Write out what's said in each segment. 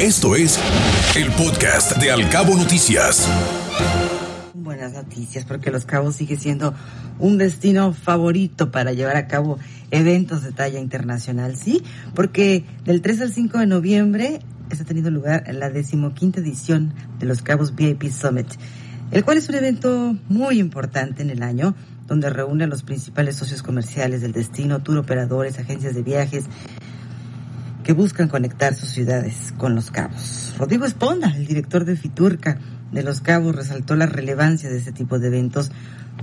Esto es el podcast de Alcabo Noticias. Buenas noticias, porque Los Cabos sigue siendo un destino favorito para llevar a cabo eventos de talla internacional, ¿sí? Porque del 3 al 5 de noviembre está teniendo lugar la decimoquinta edición de Los Cabos VIP Summit, el cual es un evento muy importante en el año, donde reúne a los principales socios comerciales del destino, tour operadores, agencias de viajes, que buscan conectar sus ciudades con Los Cabos. Rodrigo Esponda, el director de Fiturca de Los Cabos, resaltó la relevancia de este tipo de eventos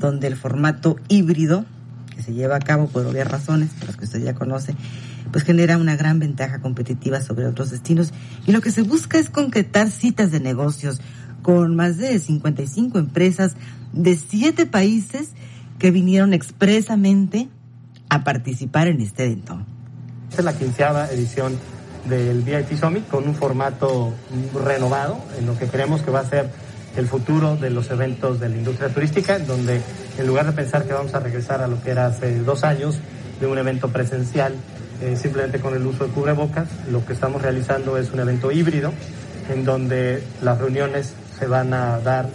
donde el formato híbrido, que se lleva a cabo por obvias razones, las que usted ya conoce, pues genera una gran ventaja competitiva sobre otros destinos y lo que se busca es concretar citas de negocios con más de 55 empresas de siete países que vinieron expresamente a participar en este evento. Esta es la quinceava edición del VIP Summit con un formato renovado en lo que creemos que va a ser el futuro de los eventos de la industria turística, donde en lugar de pensar que vamos a regresar a lo que era hace dos años de un evento presencial eh, simplemente con el uso de cubrebocas, lo que estamos realizando es un evento híbrido en donde las reuniones se van a dar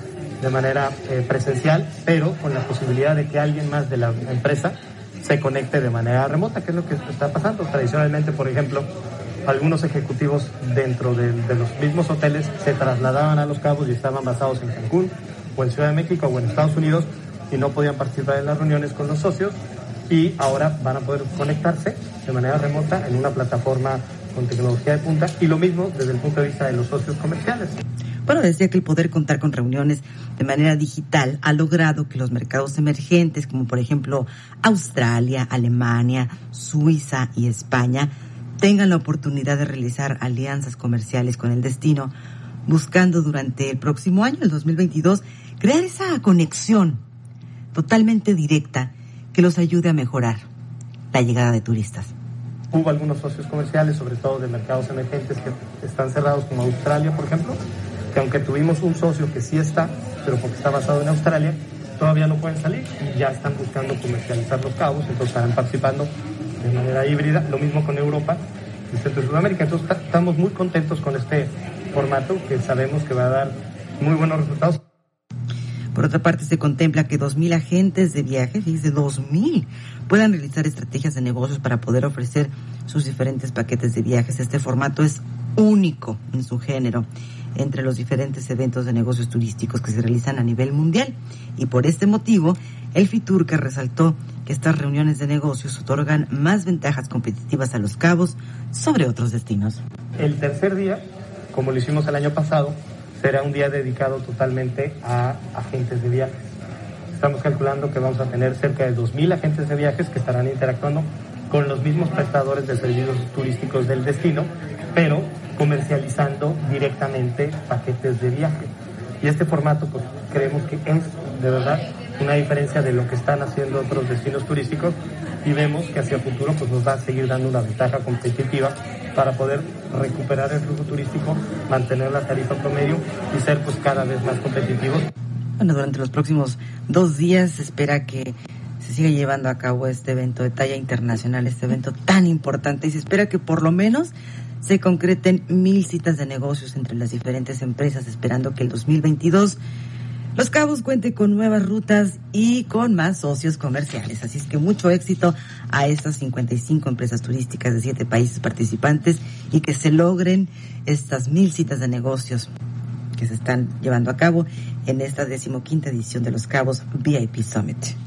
de manera eh, presencial, pero con la posibilidad de que alguien más de la empresa se conecte de manera remota, que es lo que está pasando. Tradicionalmente, por ejemplo, algunos ejecutivos dentro de, de, los mismos hoteles se trasladaban a Los Cabos y estaban basados en Cancún o en Ciudad de México o en Estados Unidos y no podían participar en las reuniones con los socios y ahora van a poder conectarse de manera remota en una plataforma con tecnología de punta y lo mismo desde el punto de vista de los socios comerciales. Bueno, decía que el poder contar con reuniones de manera digital ha logrado que los mercados emergentes, como por ejemplo Australia, Alemania, Suiza y España, tengan la oportunidad de realizar alianzas comerciales con el destino, buscando durante el próximo año, el 2022, crear esa conexión totalmente directa que los ayude a mejorar la llegada de turistas. Hubo algunos socios comerciales, sobre todo de mercados emergentes, que están cerrados, como Australia, por ejemplo, que aunque tuvimos un socio que sí está, pero porque está basado en Australia, todavía no pueden salir y ya están buscando comercializar los cabos, entonces están participando de manera híbrida, lo mismo con Europa y Centro y Sudamérica. Entonces estamos muy contentos con este formato que sabemos que va a dar muy buenos resultados. Por otra parte, se contempla que 2.000 agentes de viaje, fíjense, 2.000, puedan realizar estrategias de negocios para poder ofrecer sus diferentes paquetes de viajes. Este formato es único en su género entre los diferentes eventos de negocios turísticos que se realizan a nivel mundial. Y por este motivo, el FITURCA resaltó que estas reuniones de negocios otorgan más ventajas competitivas a los cabos sobre otros destinos. El tercer día, como lo hicimos el año pasado, será un día dedicado totalmente a agentes de viajes. Estamos calculando que vamos a tener cerca de 2.000 agentes de viajes que estarán interactuando con los mismos prestadores de servicios turísticos del destino, pero comercializando directamente paquetes de viaje. Y este formato, pues creemos que es de verdad una diferencia de lo que están haciendo otros destinos turísticos y vemos que hacia el futuro pues nos va a seguir dando una ventaja competitiva para poder recuperar el flujo turístico, mantener la tarifa promedio y ser pues cada vez más competitivos. Bueno, durante los próximos dos días se espera que se siga llevando a cabo este evento de talla internacional, este evento tan importante y se espera que por lo menos se concreten mil citas de negocios entre las diferentes empresas, esperando que el 2022 Los Cabos cuente con nuevas rutas y con más socios comerciales. Así es que mucho éxito a estas 55 empresas turísticas de siete países participantes y que se logren estas mil citas de negocios que se están llevando a cabo en esta decimoquinta edición de Los Cabos VIP Summit.